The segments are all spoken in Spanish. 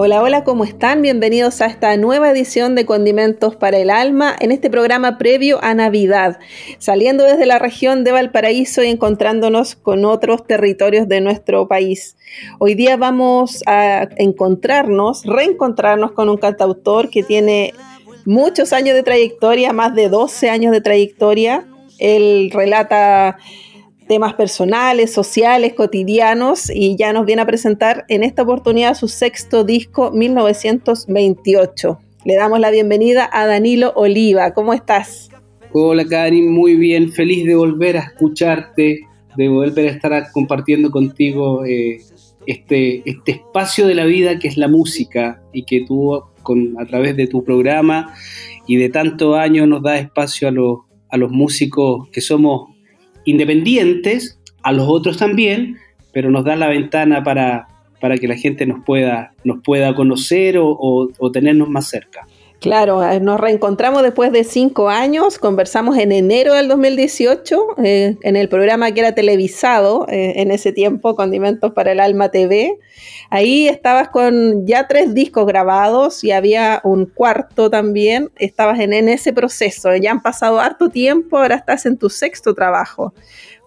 Hola, hola, ¿cómo están? Bienvenidos a esta nueva edición de Condimentos para el Alma en este programa previo a Navidad, saliendo desde la región de Valparaíso y encontrándonos con otros territorios de nuestro país. Hoy día vamos a encontrarnos, reencontrarnos con un cantautor que tiene muchos años de trayectoria, más de 12 años de trayectoria. Él relata temas personales, sociales, cotidianos y ya nos viene a presentar en esta oportunidad su sexto disco 1928. Le damos la bienvenida a Danilo Oliva. ¿Cómo estás? Hola Karin, muy bien, feliz de volver a escucharte, de volver a estar compartiendo contigo eh, este, este espacio de la vida que es la música y que tú con, a través de tu programa y de tantos años nos da espacio a los, a los músicos que somos independientes, a los otros también, pero nos da la ventana para, para que la gente nos pueda, nos pueda conocer o tenernos más cerca. Claro, eh, nos reencontramos después de cinco años, conversamos en enero del 2018 eh, en el programa que era televisado eh, en ese tiempo, Condimentos para el Alma TV. Ahí estabas con ya tres discos grabados y había un cuarto también, estabas en, en ese proceso, ya han pasado harto tiempo, ahora estás en tu sexto trabajo.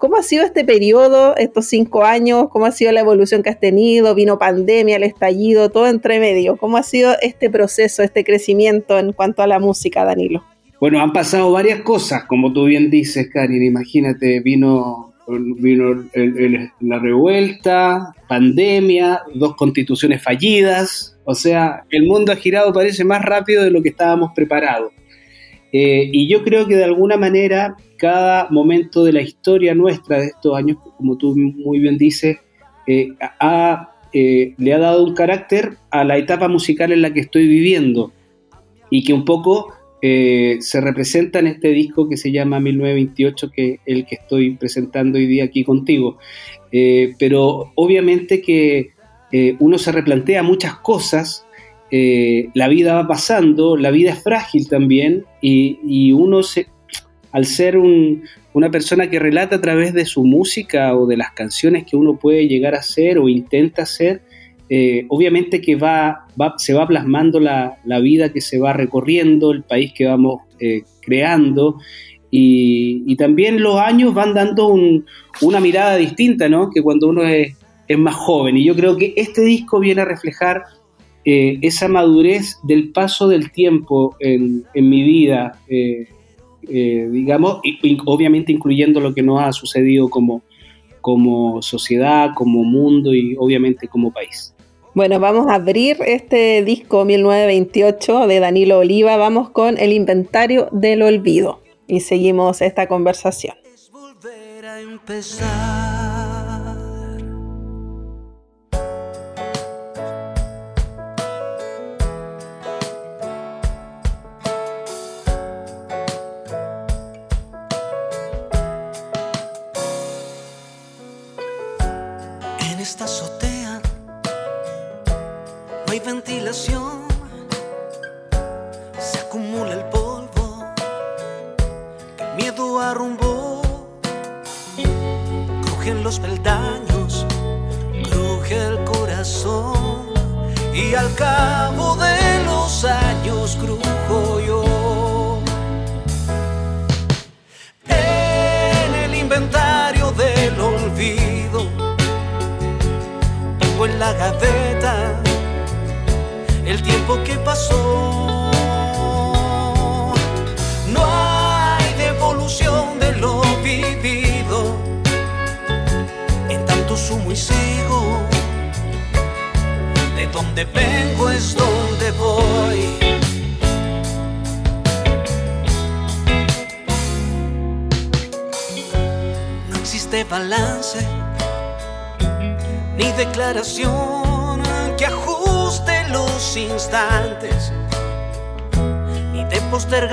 ¿Cómo ha sido este periodo, estos cinco años? ¿Cómo ha sido la evolución que has tenido? Vino pandemia, el estallido, todo entre medio. ¿Cómo ha sido este proceso, este crecimiento en cuanto a la música, Danilo? Bueno, han pasado varias cosas, como tú bien dices, Karin. Imagínate, vino, vino la revuelta, pandemia, dos constituciones fallidas. O sea, el mundo ha girado, parece, más rápido de lo que estábamos preparados. Eh, y yo creo que de alguna manera cada momento de la historia nuestra de estos años, como tú muy bien dices, eh, eh, le ha dado un carácter a la etapa musical en la que estoy viviendo y que un poco se representa en este disco que se llama 1928, que es el que estoy presentando hoy día aquí contigo. pero obviamente que uno se replantea muchas cosas, la vida va pasando, la vida es frágil también y, y uno se, al ser una persona que relata a través de su música o de las canciones que uno puede llegar a hacer o intenta hacer, eh, obviamente que va, se va plasmando la, vida que se va recorriendo, el país que vamos eh, creando y, también los años van dando una mirada distinta, ¿no? Que cuando uno es, más joven. Y yo creo que este disco viene a reflejar eh, esa madurez del paso del tiempo en, en mi vida. Eh, digamos, y, obviamente incluyendo lo que nos ha sucedido como, como sociedad, como mundo y obviamente como país. Bueno, vamos a abrir este disco 1928 de Danilo Oliva. Vamos con el inventario del olvido y seguimos esta conversación. existe ventilación.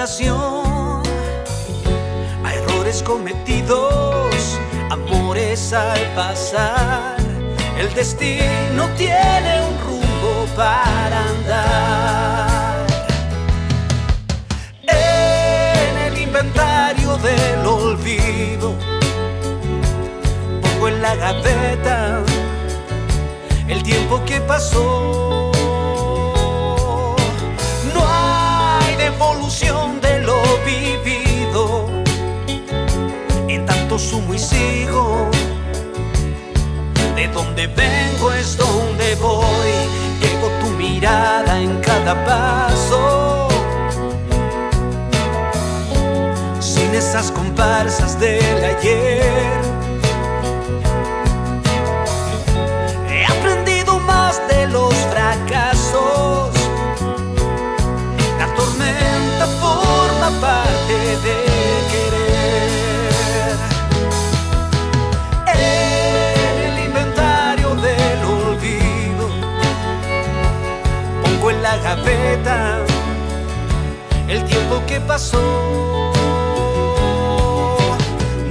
A errores cometidos, amores al pasar. El destino tiene un rumbo para andar. En el inventario del olvido, pongo en la gaveta el tiempo que pasó. Hay devolución de lo vivido. En tanto sumo y sigo. De donde vengo es donde voy. Llevo tu mirada en cada paso. Sin esas comparsas del el tiempo que pasó.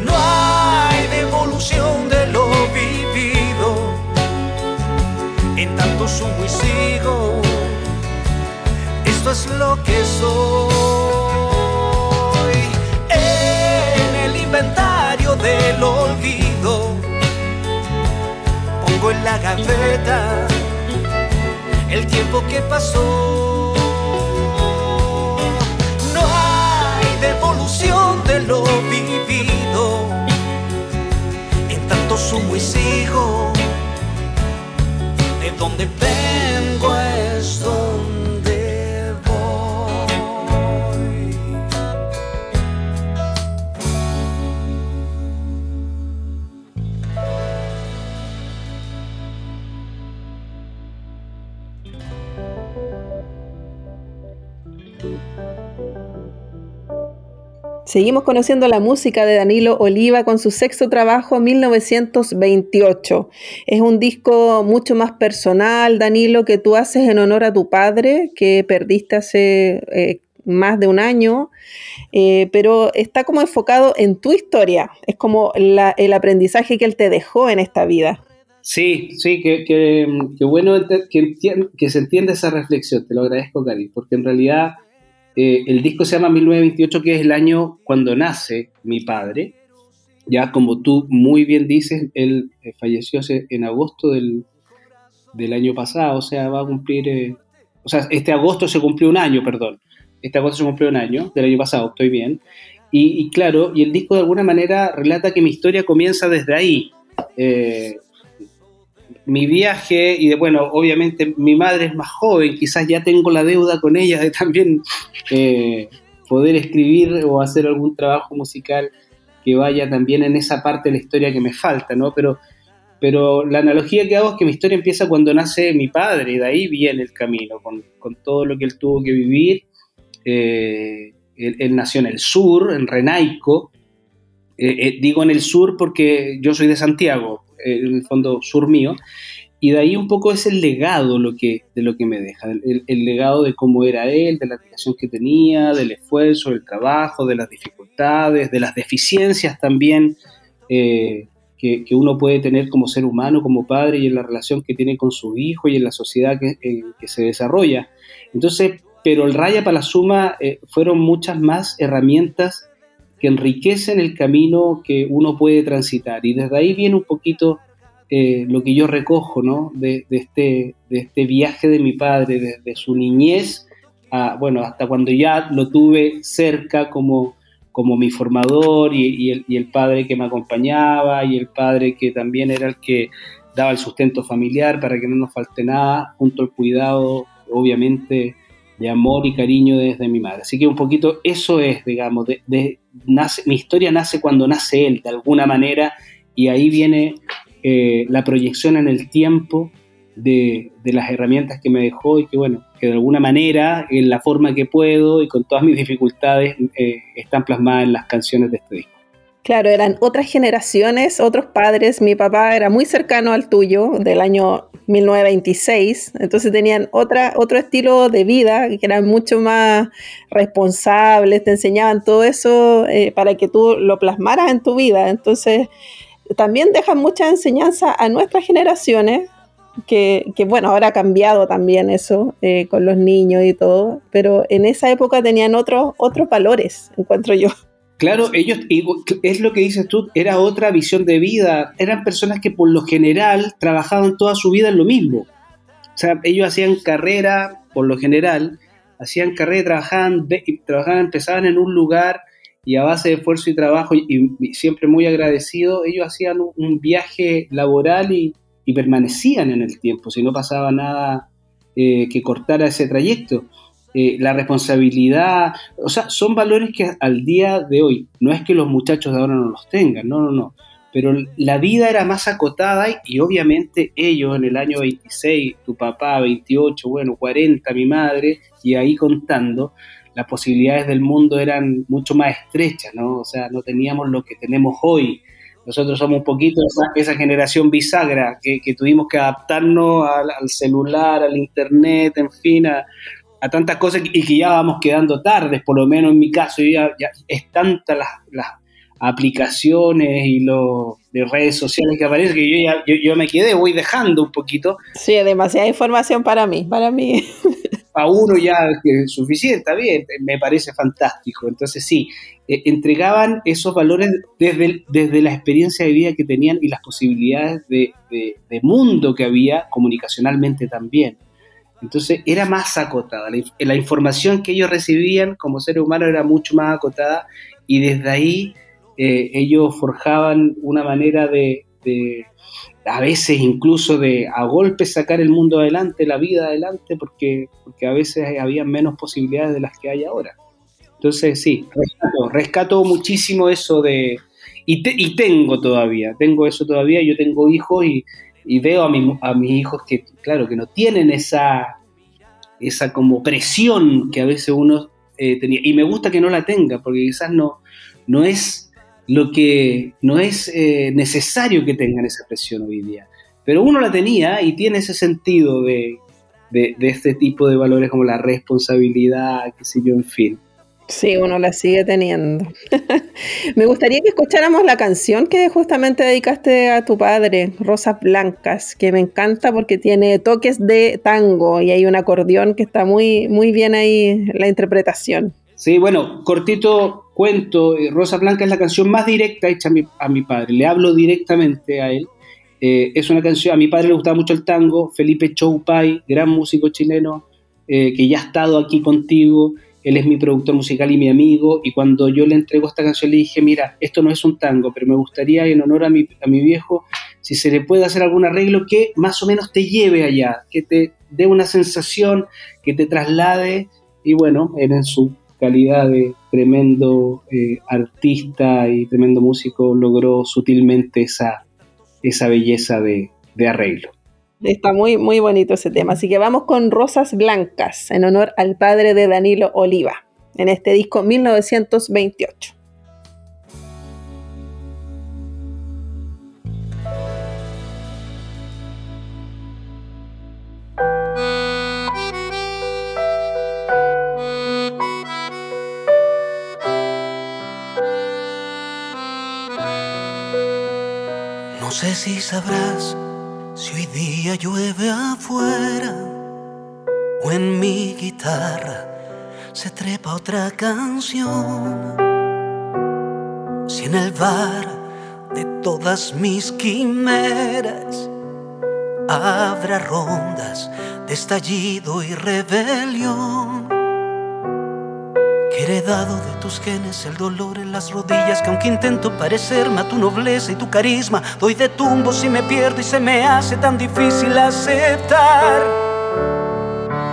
No hay devolución de lo vivido en tanto sumo y sigo. Esto es lo que soy. En el inventario del olvido, pongo en la gaveta el tiempo que pasó. Sumo y sigo Seguimos conociendo la música de Danilo Oliva con su sexto trabajo 1928. Es un disco mucho más personal, Danilo, que tú haces en honor a tu padre, que perdiste hace eh, más de un año, eh, pero está como enfocado en tu historia. Es como el aprendizaje que él te dejó en esta vida. Sí, sí, que, bueno que, que se entienda esa reflexión. Te lo agradezco, Cari, porque en realidad eh, el disco se llama 1928, que es el año cuando nace mi padre. Ya como tú muy bien dices, él eh, falleció en agosto del, año pasado, o sea, va a cumplir, eh, o sea, este agosto se cumplió un año, perdón. Este agosto se cumplió un año del año pasado, estoy bien. Y, claro, y el disco de alguna manera relata que mi historia comienza desde ahí mi viaje y de, bueno, obviamente mi madre es más joven, quizás ya tengo la deuda con ella de también eh, poder escribir o hacer algún trabajo musical que vaya también en esa parte de la historia que me falta, ¿no? Pero, pero la analogía que hago es que mi historia empieza cuando nace mi padre y de ahí viene el camino, con, todo lo que él tuvo que vivir. Eh, él, nació en el sur, en Renaico. Eh, digo en el sur porque yo soy de Santiago, en el fondo sur mío, y de ahí un poco es el legado lo que, de lo que me deja, el, legado de cómo era él, de la relación que tenía, del esfuerzo, del trabajo, de las dificultades, de las deficiencias también eh, que, uno puede tener como ser humano, como padre, y en la relación que tiene con su hijo y en la sociedad que, que se desarrolla. Entonces, pero el Raya para la Suma eh, fueron muchas más herramientas que enriquecen el camino que uno puede transitar. Y desde ahí viene un poquito eh, lo que yo recojo ¿no? de, este, de este viaje de mi padre, desde su niñez, a, bueno, hasta cuando ya lo tuve cerca como, como mi formador y, el, y el padre que me acompañaba y el padre que también era el que daba el sustento familiar para que no nos falte nada, junto al cuidado, obviamente, de amor y cariño desde mi madre. Así que un poquito eso es, digamos, de, nace, mi historia nace cuando nace él, de alguna manera, y ahí viene eh, la proyección en el tiempo de, las herramientas que me dejó y que, bueno, que de alguna manera, en la forma que puedo y con todas mis dificultades, eh, están plasmadas en las canciones de este disco. Claro, eran otras generaciones, otros padres. Mi papá era muy cercano al tuyo, del año 1926, entonces tenían otra, otro estilo de vida, que eran mucho más responsables, te enseñaban todo eso eh, para que tú lo plasmaras en tu vida. Entonces, también dejan mucha enseñanza a nuestras generaciones, que, bueno, ahora ha cambiado también eso eh, con los niños y todo, pero en esa época tenían otros otros valores, encuentro yo. Claro, ellos, es lo que dices tú, era otra visión de vida. Eran personas que por lo general trabajaban toda su vida en lo mismo. O sea, ellos hacían carrera, por lo general, hacían carrera, trabajaban, trabajaban empezaban en un lugar y a base de esfuerzo y trabajo, y, siempre muy agradecido, ellos hacían un, viaje laboral y, permanecían en el tiempo, si no pasaba nada eh, que cortara ese trayecto. Eh, la responsabilidad, o sea, son valores que al día de hoy, no es que los muchachos de ahora no los tengan, no, no, no, pero la vida era más acotada y, obviamente ellos en el año 26, tu papá 28, bueno, 40, mi madre, y ahí contando, las posibilidades del mundo eran mucho más estrechas, ¿no? O sea, no teníamos lo que tenemos hoy. Nosotros somos un poquito esa, generación bisagra que, tuvimos que adaptarnos al, celular, al internet, en fin, a, a tantas cosas y que ya vamos quedando tardes, por lo menos en mi caso, ya, ya es tantas las, aplicaciones y los de redes sociales que aparecen que yo ya yo, me quedé, voy dejando un poquito. Sí, demasiada información para mí, para mí. A uno ya es suficiente, está bien, me parece fantástico. Entonces sí, eh, entregaban esos valores desde, desde la experiencia de vida que tenían y las posibilidades de, de mundo que había comunicacionalmente también. Entonces era más acotada. La, información que ellos recibían como seres humanos era mucho más acotada y desde ahí eh, ellos forjaban una manera de, a veces incluso de a golpes sacar el mundo adelante, la vida adelante, porque, porque a veces había menos posibilidades de las que hay ahora. Entonces sí, rescato, muchísimo eso de... Y tengo todavía, tengo eso todavía, yo tengo hijos y, y veo a, mi, a mis hijos que, claro, que no tienen esa, esa como presión que a veces uno eh, tenía. Y me gusta que no la tenga, porque quizás no, no es lo que, no es eh, necesario que tengan esa presión hoy día. Pero uno la tenía y tiene ese sentido de, de, de este tipo de valores como la responsabilidad, qué sé yo, en fin. Sí, uno la sigue teniendo. Me gustaría que escucháramos la canción que justamente dedicaste a tu padre, Rosas Blancas, que me encanta porque tiene toques de tango y hay un acordeón que está muy, muy bien ahí la interpretación. Sí, bueno, cortito cuento, eh, Rosas Blancas es la canción más directa hecha a mi, padre, le hablo directamente a él. Eh, es una canción, a mi padre le gustaba mucho el tango, Felipe Choupay, gran músico chileno, eh, que ya ha estado aquí contigo él es mi productor musical y mi amigo, y cuando yo le entrego esta canción le dije, mira, esto no es un tango, pero me gustaría en honor a mi, a mi viejo, si se le puede hacer algún arreglo que más o menos te lleve allá, que te dé una sensación, que te traslade, y bueno, él en su calidad de tremendo eh, artista y tremendo músico logró sutilmente esa, esa belleza de arreglo. Está muy, muy bonito ese tema. Así que vamos con Rosas Blancas, en honor al padre de Danilo Oliva, en este disco 1928. No sé si sabrás si hoy día llueve afuera o en mi guitarra se trepa otra canción. Si en el bar de todas mis quimeras habrá rondas de estallido y rebelión heredado de tus genes el dolor en las rodillas que aunque intento parecerme a tu nobleza y tu carisma, doy de tumbos y me pierdo y se me hace tan difícil aceptar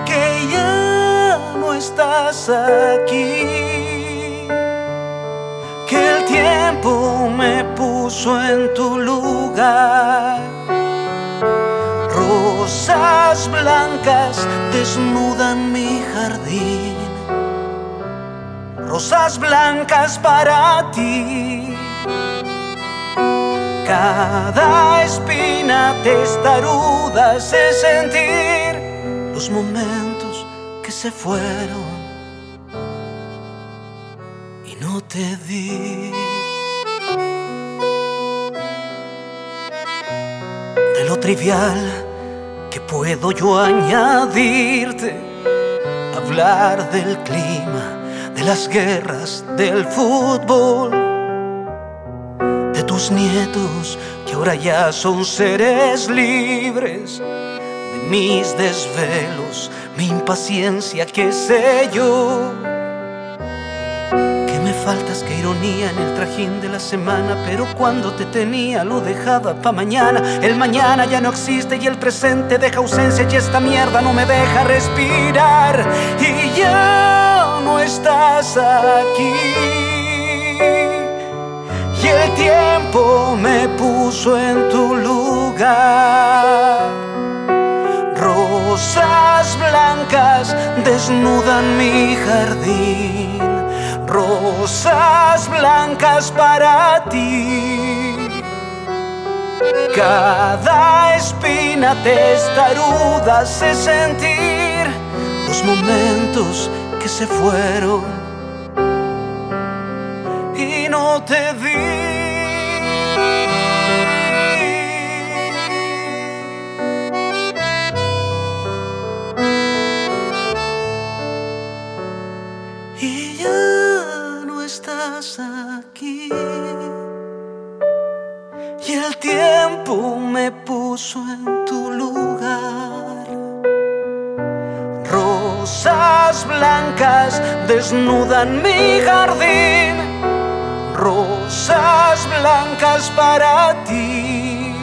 que ya no estás aquí, que el tiempo me puso en tu lugar. Rosas blancas desnudan mi jardín rosas blancas para ti. Cada espina testaruda hace sentir los momentos que se fueron y no te di. De lo trivial que puedo yo añadirte, hablar del clima, de las guerras, del fútbol tus nietos, que ahora ya son seres libres, de mis desvelos, mi impaciencia, qué sé yo. Que me faltas, qué ironía en el trajín de la semana, pero cuando te tenía lo dejaba pa' mañana. El mañana ya no existe y el presente deja ausencia y esta mierda no me deja respirar. Me puso en tu lugar. Rosas blancas desnudan mi jardín, rosas blancas para ti. Cada espina testaruda hace sentir los momentos que se fueron no te vi. Tiempo me puso en tu lugar. Rosas blancas desnudan mi jardín rosas blancas para ti.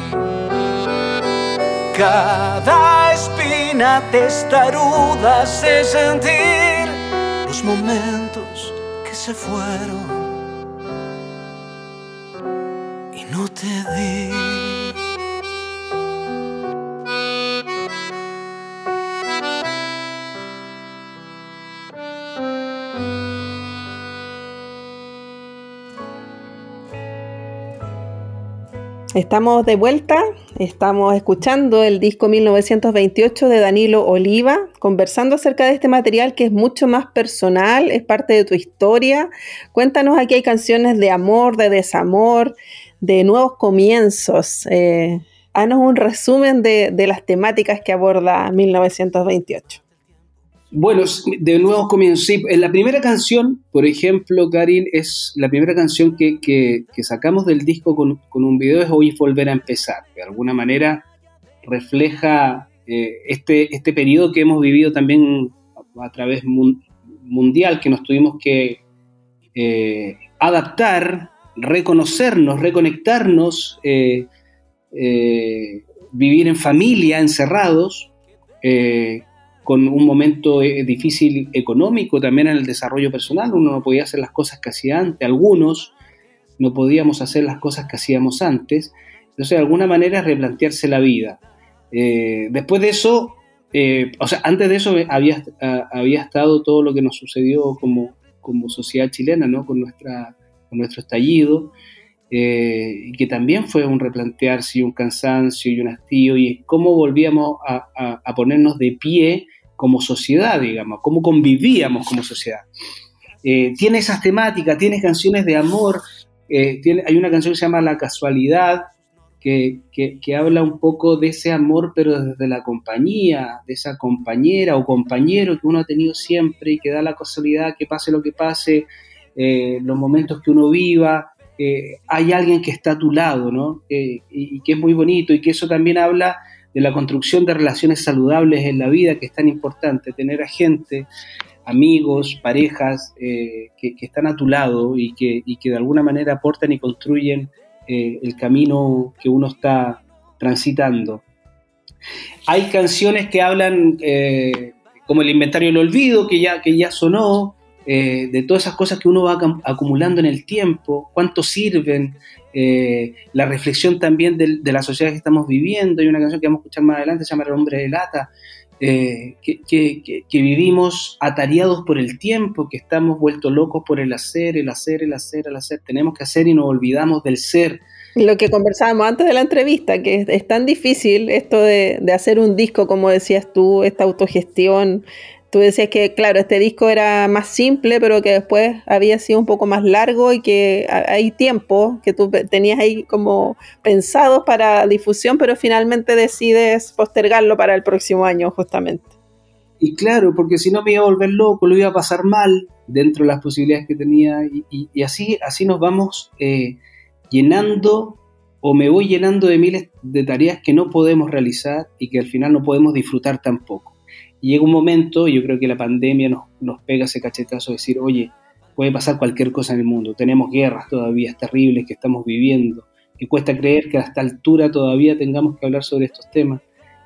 Cada espina testaruda hace sentir los momentos que se fueron y no te di. Estamos de vuelta, estamos escuchando el disco 1928 de Danilo Oliva, conversando acerca de este material que es mucho más personal, es parte de tu historia. Cuéntanos, aquí hay canciones de amor, de desamor, de nuevos comienzos. Eh, haznos un resumen de, de las temáticas que aborda 1928. Bueno, de nuevo comienzo. Sí, la primera canción, por ejemplo, Karin, es la primera canción que, que, sacamos del disco con, con, un video es Hoy volver a empezar. De alguna manera refleja eh, este, este periodo que hemos vivido también a través mundial, que nos tuvimos que eh, adaptar, reconocernos, reconectarnos, eh, vivir en familia, encerrados con un momento eh, difícil económico también en el desarrollo personal. Uno no podía hacer las cosas que hacía antes, algunos no podíamos hacer las cosas que hacíamos antes. Entonces, de alguna manera, replantearse la vida. Eh, después de eso, eh, o sea, antes de eso había, había estado todo lo que nos sucedió como, como sociedad chilena, ¿no? Con, nuestra, con nuestro estallido. Y que también fue un replantearse y un cansancio y un hastío, y cómo volvíamos a, ponernos de pie como sociedad, digamos, cómo convivíamos como sociedad. Eh, tiene esas temáticas, tiene canciones de amor, eh, tiene, hay una canción que se llama La casualidad, que, que, habla un poco de ese amor, pero desde la compañía, de esa compañera o compañero que uno ha tenido siempre y que da la casualidad que pase lo que pase, eh, los momentos que uno viva, hay alguien que está a tu lado, ¿no? y, y, que es muy bonito y que eso también habla de la construcción de relaciones saludables en la vida, que es tan importante, tener a gente, amigos, parejas eh, que, están a tu lado y que, que, de alguna manera aportan y construyen eh, el camino que uno está transitando. Hay canciones que hablan, eh, como el inventario del olvido, que ya, que ya sonó, de todas esas cosas que uno va acumulando en el tiempo, cuánto sirven, eh, la reflexión también de, la sociedad que estamos viviendo. Hay una canción que vamos a escuchar más adelante, se llama El hombre de lata, eh, que, vivimos atareados por el tiempo, que estamos vueltos locos por el hacer, el hacer, el hacer, el hacer. Tenemos que hacer y nos olvidamos del ser. Lo que conversábamos antes de la entrevista, que es, tan difícil esto de, de, hacer un disco, como decías tú, esta autogestión, Tú decías que, claro, este disco era más simple, pero que después había sido un poco más largo y que hay tiempo que tú tenías ahí como pensados para difusión, pero finalmente decides postergarlo para el próximo año, justamente. Y claro, porque si no me iba a volver loco, lo iba a pasar mal dentro de las posibilidades que tenía y, así, así nos vamos eh, llenando o me voy llenando de miles de tareas que no podemos realizar y que al final no podemos disfrutar tampoco. Llega un momento, yo creo que la pandemia nos, nos pega ese cachetazo de decir, oye, puede pasar cualquier cosa en el mundo, tenemos guerras todavía terribles que estamos viviendo, que cuesta creer que a esta altura todavía tengamos que hablar sobre estos temas,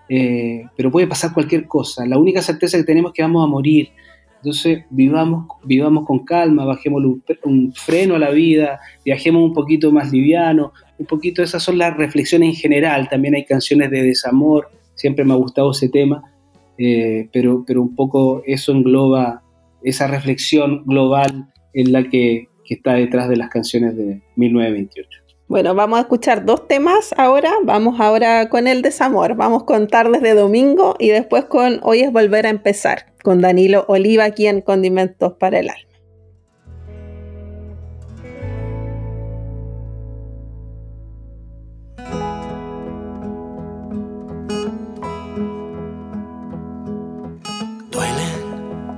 eh, pero puede pasar cualquier cosa, la única certeza que tenemos es que vamos a morir, entonces vivamos, vivamos con calma, bajemos un, un freno a la vida, viajemos un poquito más liviano, un poquito, esas son las reflexiones en general, también hay canciones de desamor, siempre me ha gustado ese tema, eh, pero, pero un poco eso engloba esa reflexión global en la que, que está detrás de las canciones de 1928. Bueno, vamos a escuchar dos temas ahora. Vamos ahora con el desamor. Vamos con Tardes de Domingo y después con Hoy es Volver a Empezar, con Danilo Oliva aquí en Condimentos para el Alma.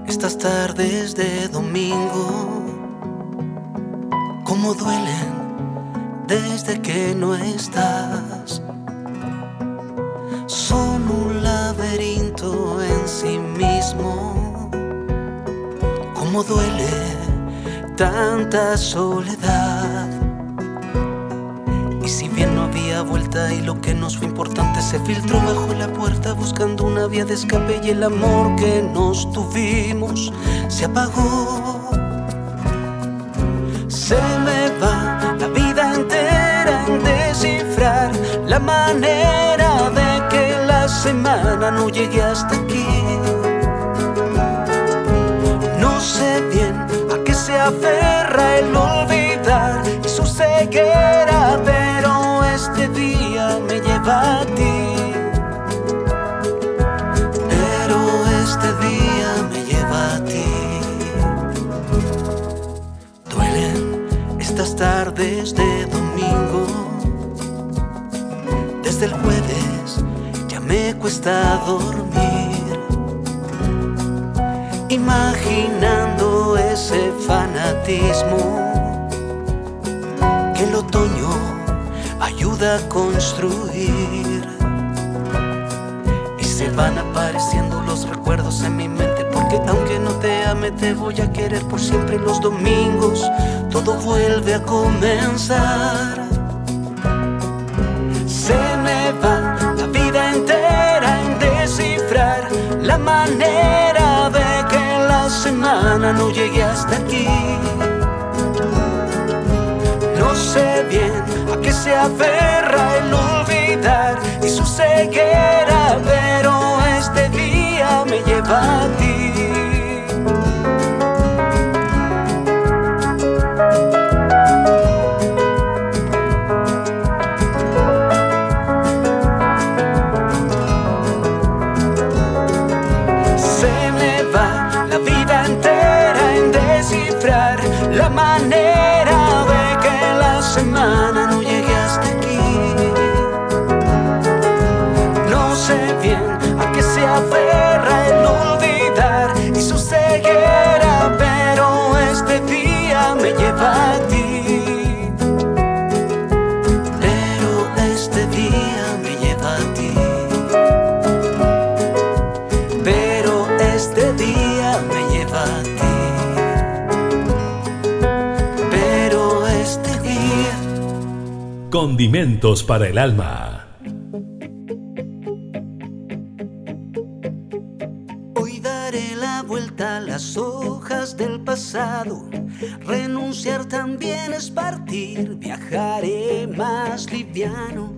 Estas tardes de domingo, como duelen desde que no estás. Son un laberinto en sí mismo, como duele tanta soledad. Vuelta y lo que nos fue importante se filtró bajo la puerta buscando una vía de escape y el amor que nos tuvimos se apagó. Se me va la vida entera en descifrar la manera de que la semana no llegue hasta aquí. No sé bien a qué se aferra el olvidar y su ceguera me lleva a ti. Pero este día me lleva a ti. Duelen estas tardes de domingo. Desde el jueves ya me cuesta dormir. Imaginando ese fanatismo a construir. Y se van apareciendo los recuerdos en mi mente, porque aunque no te ame, te voy a querer por siempre los domingos. Todo vuelve a comenzar. Se me va la vida entera en descifrar la manera de que la semana no llegue hasta aquí. No sé bien se aferra el olvidar y su ceguera, pero este día me lleva a ti. Condimentos para el alma. Hoy daré la vuelta a las hojas del pasado. Renunciar también es partir. Viajaré más liviano.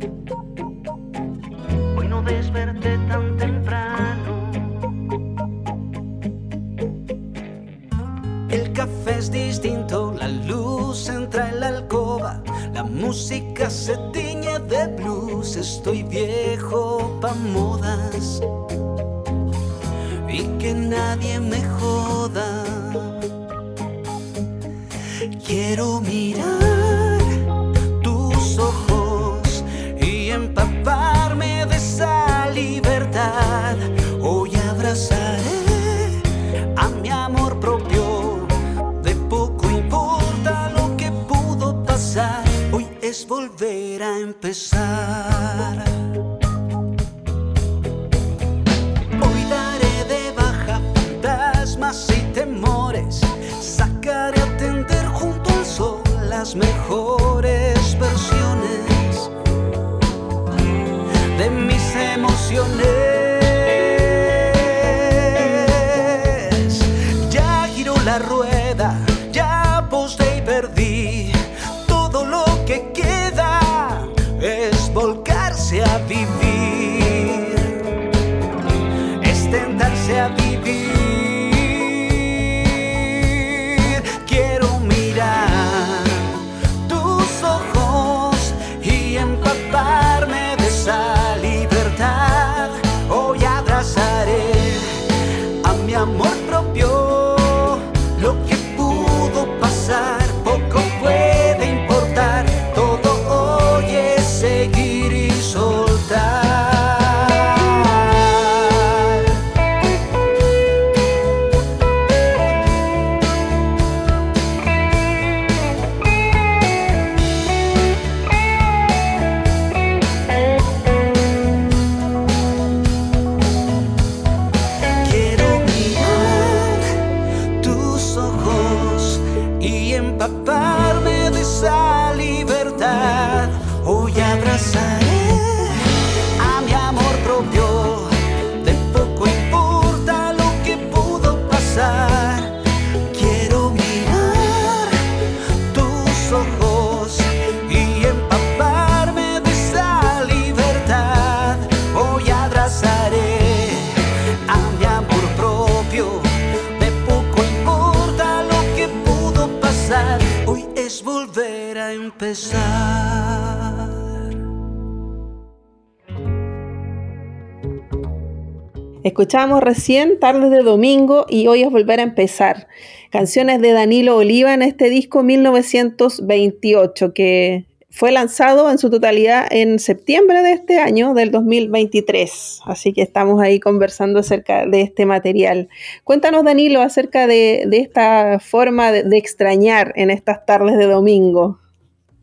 Escuchábamos recién Tardes de Domingo y hoy es volver a empezar. Canciones de Danilo Oliva en este disco 1928 que fue lanzado en su totalidad en septiembre de este año, del 2023. Así que estamos ahí conversando acerca de este material. Cuéntanos, Danilo, acerca de, de esta forma de, extrañar en estas tardes de domingo.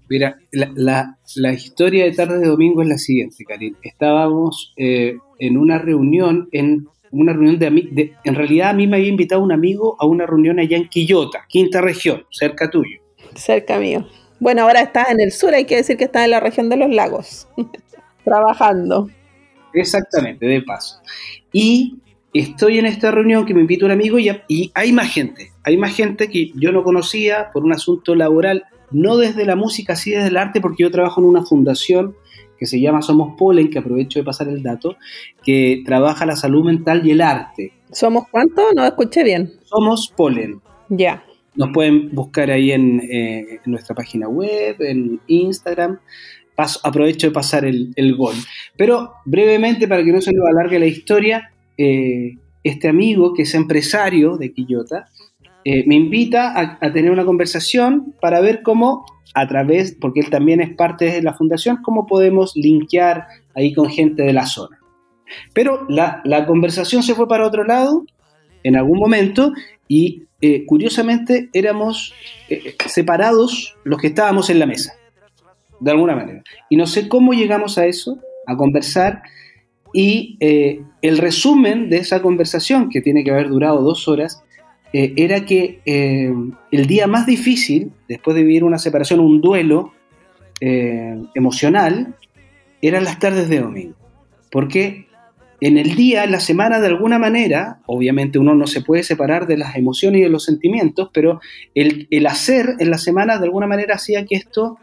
Mira, la, la- la historia de Tardes de Domingo es la siguiente, Karin. Estábamos eh, en una reunión, en una reunión de, de- En realidad, a mí me había invitado un amigo a una reunión allá en Quillota, quinta región, cerca tuyo. Cerca mío. Bueno, ahora estás en el sur, hay que decir que estás en la región de los lagos, trabajando. Exactamente, de paso. Y estoy en esta reunión que me invita un amigo y, y hay más gente. Hay más gente que yo no conocía por un asunto laboral, no desde la música, sí desde el arte, porque yo trabajo en una fundación que se llama Somos Polen, que aprovecho de pasar el dato, que trabaja la salud mental y el arte. ¿Somos cuántos? No escuché bien. Somos Polen. Ya. Nos pueden buscar ahí en, eh, en nuestra página web, en Instagram. Paso- aprovecho de pasar el, el gol. Pero brevemente, para que no se nos alargue la historia, eh, este amigo que es empresario de Quillota eh, me invita a, tener una conversación para ver cómo, a través, porque él también es parte de la fundación, cómo podemos linkear ahí con gente de la zona. Pero la, conversación se fue para otro lado en algún momento y eh, curiosamente éramos eh, separados los que estábamos en la mesa, de alguna manera. Y no sé cómo llegamos a eso, a conversar, y el resumen de esa conversación, que tiene que haber durado dos horas, eh, era que eh, el día más difícil, después de vivir una separación, un duelo eh, emocional, eran las tardes de domingo. Porque en el día, en la semana, de alguna manera, obviamente uno no se puede separar de las emociones y de los sentimientos, pero el, el hacer en la semana de alguna manera hacía que esto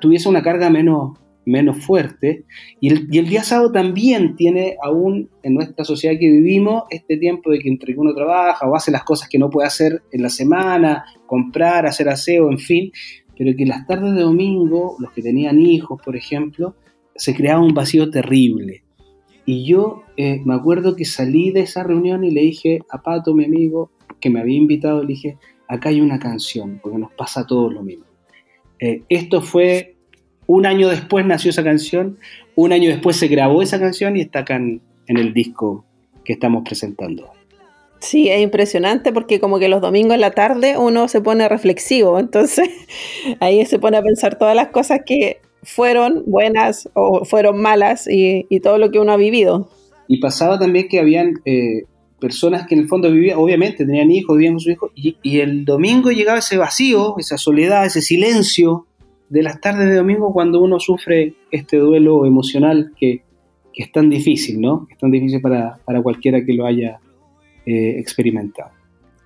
tuviese una carga menos, menos fuerte. Y el, y día sábado también tiene aún en nuestra sociedad que vivimos este tiempo de que entre uno trabaja o hace las cosas que no puede hacer en la semana, comprar, hacer aseo, en fin, pero que las tardes de domingo, los que tenían hijos, por ejemplo, se creaba un vacío terrible. Y yo eh, me acuerdo que salí de esa reunión y le dije a Pato, mi amigo, que me había invitado, le dije, acá hay una canción, porque nos pasa a todos lo mismo. Eh, esto fue un año después nació esa canción, un año después se grabó esa canción y está acá en, el disco que estamos presentando. Sí, es impresionante porque como que los domingos en la tarde uno se pone reflexivo, entonces ahí se pone a pensar todas las cosas que fueron buenas o fueron malas y, todo lo que uno ha vivido. Y pasaba también que habían eh, personas que en el fondo vivían, obviamente tenían hijos, vivían con sus hijos, y, y, el domingo llegaba ese vacío, esa soledad, ese silencio, de las tardes de domingo cuando uno sufre este duelo emocional que, es tan difícil, ¿no? Es tan difícil para, cualquiera que lo haya eh, experimentado.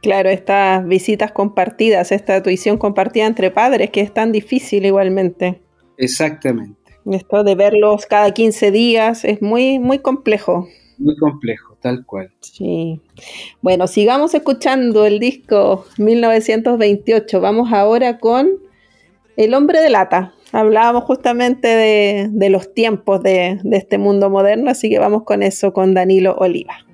Claro, estas visitas compartidas, esta tuición compartida entre padres, que es tan difícil igualmente. Exactamente. Esto de verlos cada 15 días es muy, muy complejo. Muy complejo, tal cual. Sí. Bueno, sigamos escuchando el disco 1928. Vamos ahora con el hombre de lata. Hablábamos justamente de, los tiempos de, de este mundo moderno, así que vamos con eso con Danilo Oliva.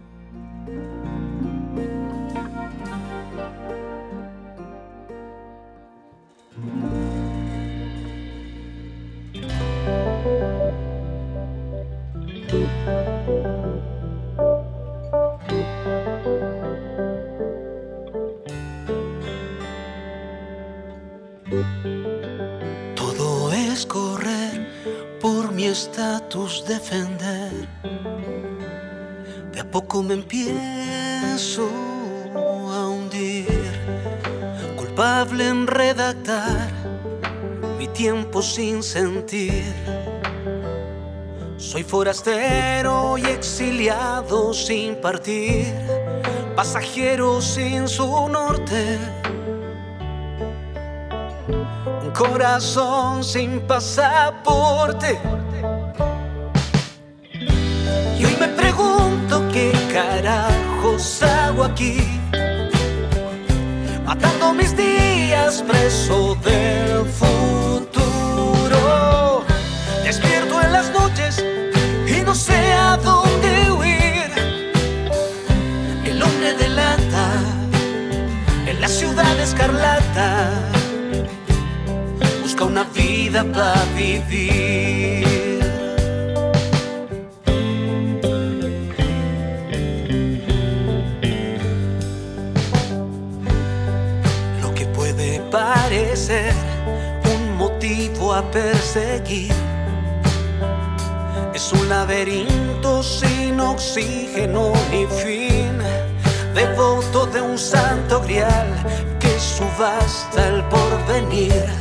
Estatus defender. De a poco me empiezo a hundir, culpable en redactar mi tiempo sin sentir. Soy forastero y exiliado sin partir, pasajero sin su norte. Corazón sin pasaporte carajos hago aquí? Matando mis días preso del futuro. Despierto en las noches y no sé a dónde huir. El hombre de lata en la ciudad escarlata una vida para vivir. un motivo a perseguir. Es un laberinto sin oxígeno ni fin, devoto de un santo grial que subasta el porvenir.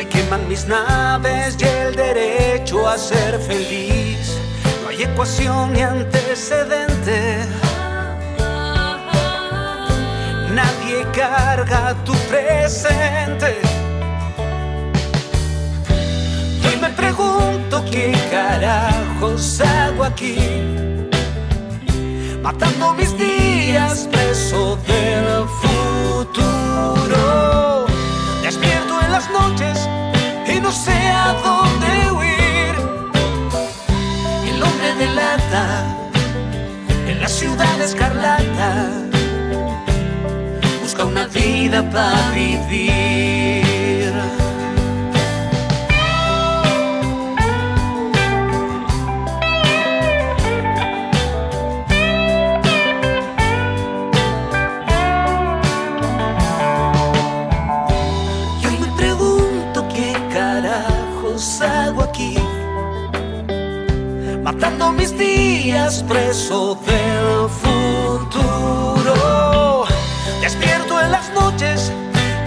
Se queman mis naves y el derecho a ser feliz. No hay ecuación ni antecedente nadie carga tu presente. Y me pregunto qué carajos hago aquí, matando mis días preso del futuro. La ciudad escarlata una vida para vivir. Y hoy me pregunto qué carajos hago aquí, matando mis días preso del futuro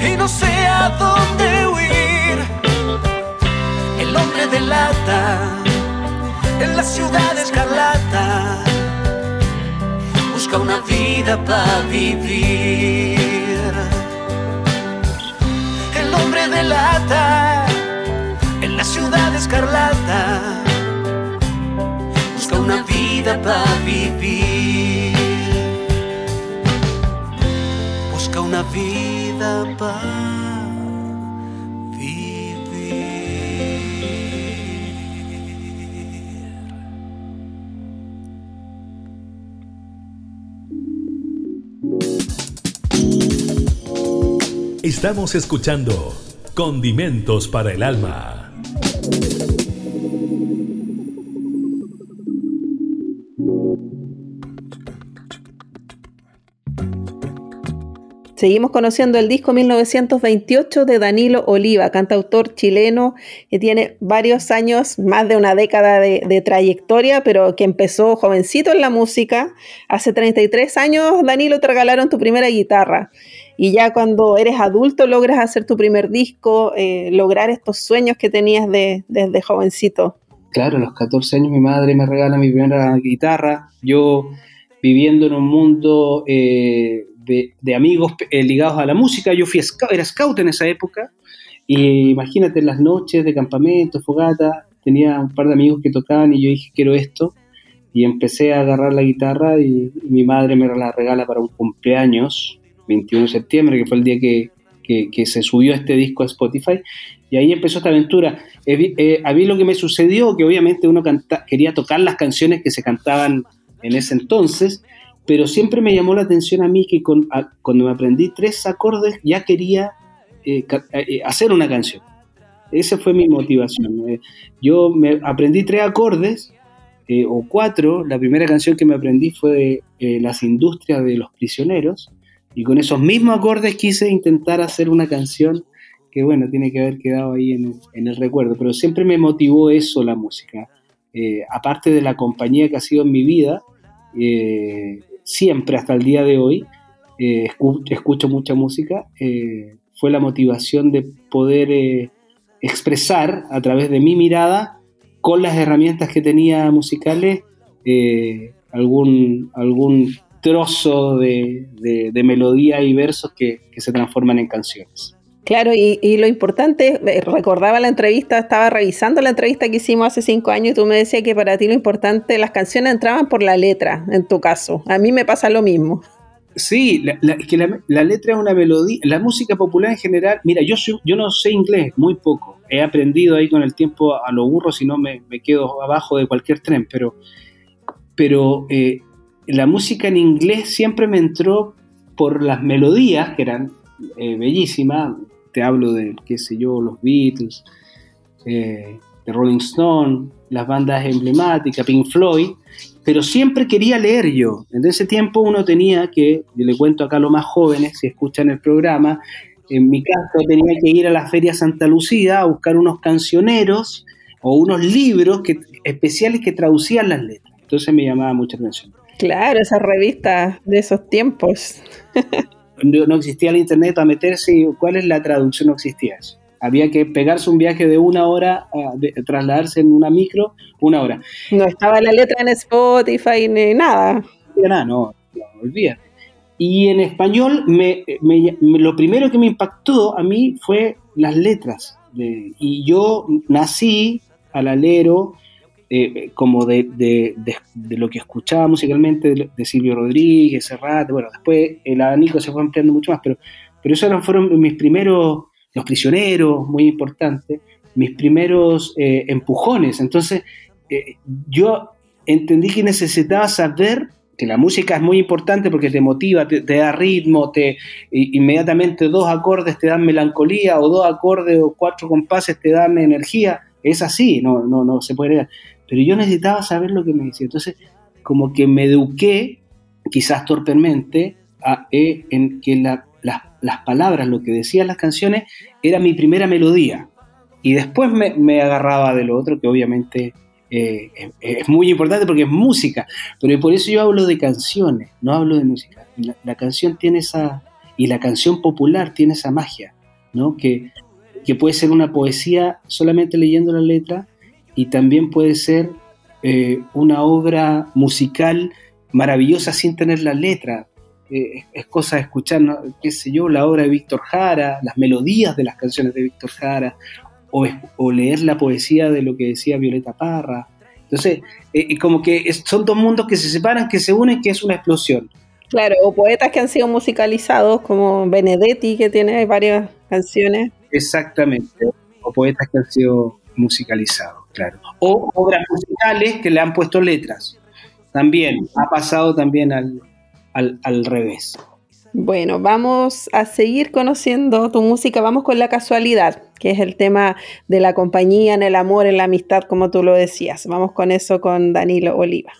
y no sé a dónde huir. El hombre de lata en la ciudad escarlata busca una vida para vivir. El hombre de lata en la ciudad vida para vivir. Busca una vida para vivir. Estamos escuchando Condimentos para el Alma. Seguimos conociendo el disco 1928 de Danilo Oliva, cantautor chileno que tiene varios años, más de una década de, trayectoria, pero que empezó jovencito en la música. Hace 33 años, Danilo, te regalaron tu primera guitarra. Y ya cuando eres adulto logras hacer tu primer disco, eh, lograr estos sueños que tenías desde jovencito. Claro, a los 14 años mi madre me regala mi primera guitarra. Yo viviendo en un mundo eh, de, amigos eh, ligados a la música. Yo fui era scout en esa época y imagínate las noches de campamento, fogata, tenía un par de amigos que tocaban y yo dije quiero esto y empecé a agarrar la guitarra y, mi madre me la regala para un cumpleaños, 21 de septiembre, que fue el día que, se subió este disco a Spotify y ahí empezó esta aventura. Eh, a mí lo que me sucedió, que obviamente uno quería tocar las canciones que se cantaban en ese entonces, pero siempre me llamó la atención a mí que cuando me aprendí tres acordes ya quería eh, eh, hacer una canción. Esa fue mi motivación. Eh, yo me aprendí tres acordes o cuatro. La primera canción que me aprendí fue de Las Industrias de los Prisioneros y con esos mismos acordes quise intentar hacer una canción que bueno, tiene que haber quedado ahí en el, recuerdo, pero siempre me motivó eso la música. aparte de la compañía que ha sido en mi vida, siempre hasta el día de hoy, eh, escucho, mucha música, eh, fue la motivación de poder eh, expresar a través de mi mirada, con las herramientas que tenía musicales, algún, algún trozo de, melodía y versos que se transforman en canciones. Claro, y, lo importante, eh, recordaba la entrevista, estaba revisando la entrevista que hicimos hace cinco años y tú me decías que para ti lo importante, las canciones entraban por la letra, en tu caso. A mí me pasa lo mismo. Sí, es que la, letra es una melodía, la música popular en general, mira, yo, yo no sé inglés, muy poco, he aprendido ahí con el tiempo a lo burro, si no me, quedo abajo de cualquier tren, pero, pero eh, la música en inglés siempre me entró por las melodías, que eran eh, bellísimas, te hablo de, qué sé yo, los Beatles, eh, de Rolling Stone, las bandas emblemáticas, Pink Floyd, pero siempre quería leer yo. En ese tiempo uno tenía que, yo le cuento acá a los más jóvenes, si escuchan el programa, en mi caso tenía que ir a la Feria Santa Lucía a buscar unos cancioneros o unos libros que, especiales que traducían las letras. Entonces me llamaba mucha atención. Claro, esas revistas de esos tiempos. no existía el internet para meterse y cuál es la traducción, no existía eso. Había que pegarse un viaje de una hora, trasladarse en una micro, una hora. No estaba la letra en Spotify ni nada. Nada, no, no. Y en español, me, lo primero que me impactó a mí fue las letras. y yo nací al alero eh, como de, de, lo que escuchaba musicalmente de, Silvio Rodríguez, Serrat, bueno, después el abanico se fue ampliando mucho más, pero, pero esos fueron mis primeros, los prisioneros, muy importantes, mis primeros eh, empujones. Entonces, eh, yo entendí que necesitaba saber que la música es muy importante porque te motiva, te, da ritmo, te inmediatamente dos acordes te dan melancolía o dos acordes o cuatro compases te dan energía. Es así, no, no, no se puede pero yo necesitaba saber lo que me decía. Entonces, como que me eduqué, quizás torpemente, e, en que las palabras, lo que decían las canciones, era mi primera melodía. Y después me, agarraba de lo otro, que obviamente eh, es, muy importante porque es música. Pero por eso yo hablo de canciones, no hablo de música. La, la canción tiene esa, y la canción popular tiene esa magia, ¿no? Que, que puede ser una poesía solamente leyendo la letra y también puede ser eh, una obra musical maravillosa sin tener la letra. Eh, es cosa de escuchar, qué sé yo, la obra de Víctor Jara, las melodías de las canciones de Víctor Jara, o, o, leer la poesía de lo que decía Violeta Parra. Entonces, eh, como que son dos mundos que se separan, que se unen, que es una explosión. Claro, o poetas que han sido musicalizados, como Benedetti, que tiene varias canciones. Exactamente, o poetas que han sido musicalizados, claro. O obras musicales que le han puesto letras. También, ha pasado también al, al, revés. Bueno, vamos a seguir conociendo tu música. Vamos con la casualidad, que es el tema de la compañía, en el amor, en la amistad, como tú lo decías. Vamos con eso con Danilo Oliva.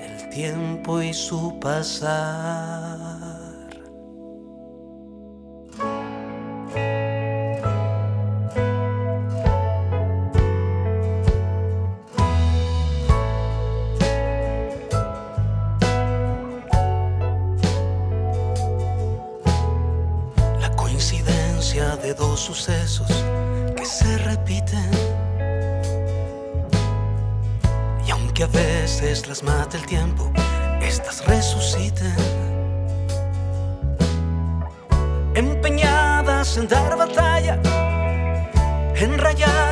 El tiempo y su pasar. Dos sucesos que se repiten. Y aunque a veces las mate el tiempo, estas resuciten. Empeñadas en dar batalla, en rayarme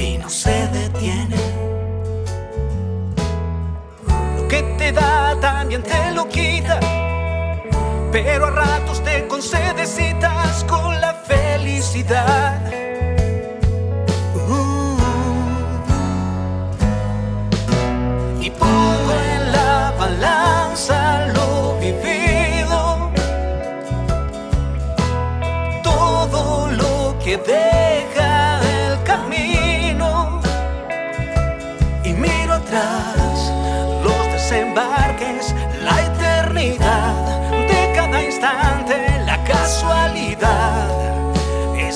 y no se detiene. Lo que te da también te lo quita, pero a ratos te concede citas con la felicidad.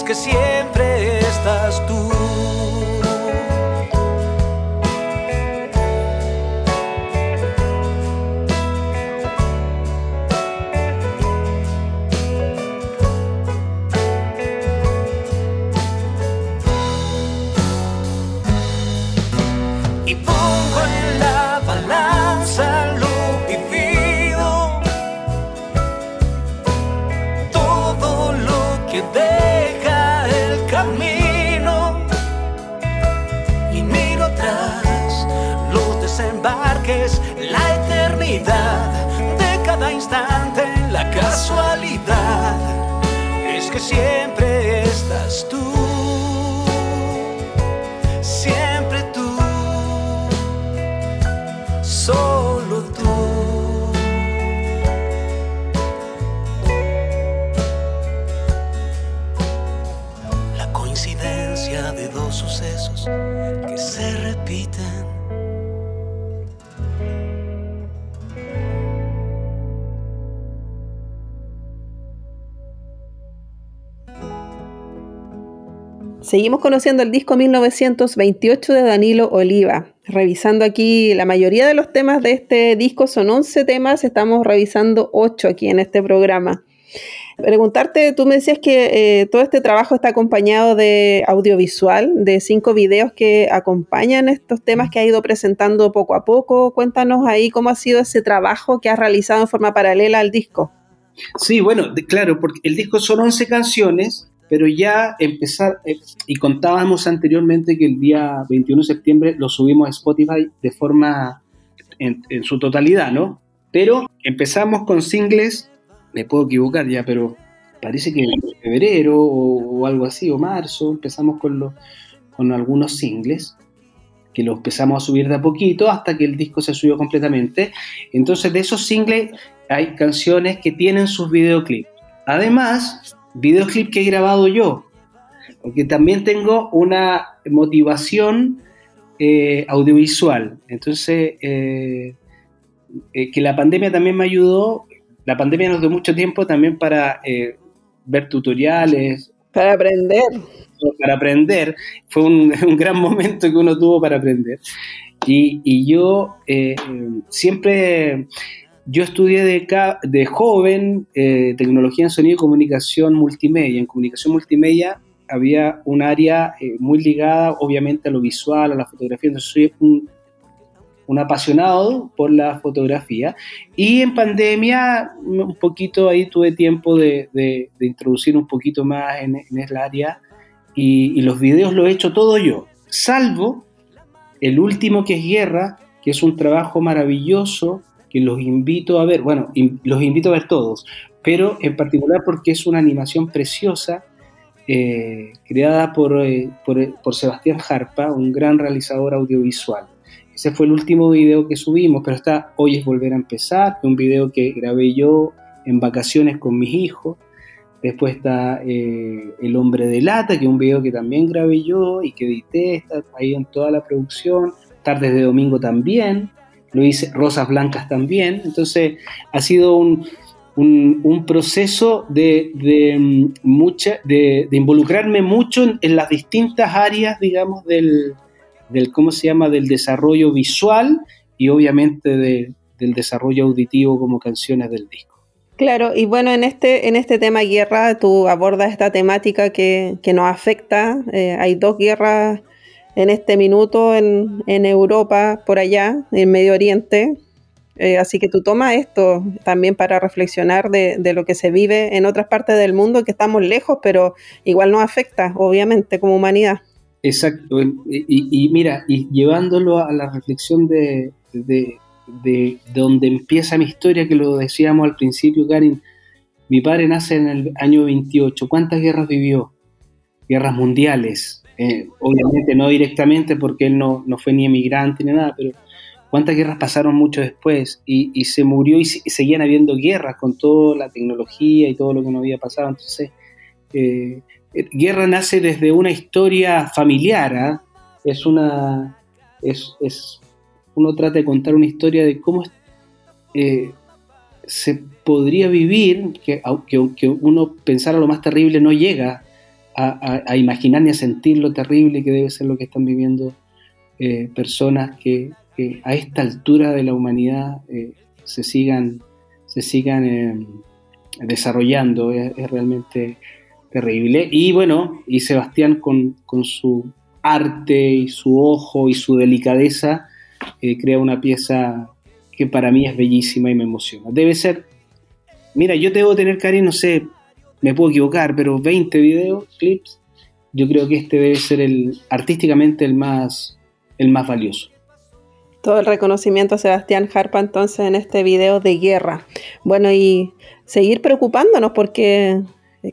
Que siempre siempre estás tú. Seguimos conociendo el disco 1928 de Danilo Oliva. Revisando aquí, la mayoría de los temas de este disco son 11 temas, estamos revisando 8 aquí en este programa. Preguntarte, tú me decías que eh, todo este trabajo está acompañado de audiovisual, de cinco videos que acompañan estos temas que ha ido presentando poco a poco. Cuéntanos ahí cómo ha sido ese trabajo que has realizado en forma paralela al disco. Sí, bueno, claro, porque el disco son 11 canciones pero ya empezar, eh, y contábamos anteriormente que el día 21 de septiembre lo subimos a Spotify de forma en, su totalidad, ¿no? Pero empezamos con singles, me puedo equivocar ya, pero parece que en febrero o, algo así, o marzo, empezamos con, con algunos singles. que lo empezamos a subir de a poquito hasta que el disco se subió completamente. Entonces de esos singles hay canciones que tienen sus videoclips. Además, videoclip que he grabado yo, porque también tengo una motivación eh, audiovisual. Entonces, eh, eh, que la pandemia también me ayudó, la pandemia nos dio mucho tiempo también para ver tutoriales. Para aprender. Para aprender. Fue un, gran momento que uno tuvo para aprender. Y, y yo siempre yo estudié de, joven eh, tecnología en sonido y comunicación multimedia. En comunicación multimedia había un área eh, muy ligada, obviamente, a lo visual, a la fotografía. Entonces, soy un, apasionado por la fotografía. Y en pandemia, un poquito ahí tuve tiempo de, introducir un poquito más en, en el área. Y, y los videos lo he hecho todo yo, salvo el último que es Guerra, que es un trabajo maravilloso que los invito a ver, bueno, los invito a ver todos, pero en particular porque es una animación preciosa eh, creada por, eh, por, Sebastián Jarpa, un gran realizador audiovisual. Ese fue el último video que subimos, pero está Hoy es Volver a Empezar, un video que grabé yo en vacaciones con mis hijos. Después está eh, El Hombre de Lata, que es un video que también grabé yo y que edité, está ahí en toda la producción. Tardes de Domingo también, lo hice Rosas Blancas también, entonces ha sido un, proceso de, de, mucha, de, involucrarme mucho en, las distintas áreas, digamos, del, del, ¿cómo se llama?, del desarrollo visual y obviamente del desarrollo auditivo como canciones del disco. Claro, y bueno, en este, en este tema guerra, tú abordas esta temática que, nos afecta. Eh, hay dos guerras en este minuto en, Europa, por allá, en Medio Oriente. Eh, así que tú tomas esto también para reflexionar de, lo que se vive en otras partes del mundo, que estamos lejos, pero igual nos afecta, obviamente, como humanidad. Exacto. Y, mira, y llevándolo a la reflexión de, de, de, donde empieza mi historia, que lo decíamos al principio, Karin, mi padre nace en el año 28. ¿Cuántas guerras vivió? Guerras mundiales, eh, obviamente no directamente porque él no, fue ni emigrante ni nada, pero cuántas guerras pasaron mucho después y, se murió y, seguían habiendo guerras con toda la tecnología y todo lo que no había pasado. Entonces, eh, eh, guerra nace desde una historia familiar, ¿ah? es una... Es, uno trata de contar una historia de cómo se podría vivir, que aunque uno pensara lo más terrible no llega a, imaginar ni a sentir lo terrible que debe ser lo que están viviendo eh, personas que, a esta altura de la humanidad eh, se sigan, se sigan eh, desarrollando. Es, realmente terrible. Y bueno, y Sebastián con, su arte y su ojo y su delicadeza crea una pieza que para mí es bellísima y me emociona. Debe ser, mira, yo debo tener cariño, no sé, me puedo equivocar, pero 20 videos, clips, yo creo que este debe ser el artísticamente el más, el más valioso. Todo el reconocimiento a Sebastián Harpa entonces en este video de guerra. Bueno, y seguir preocupándonos porque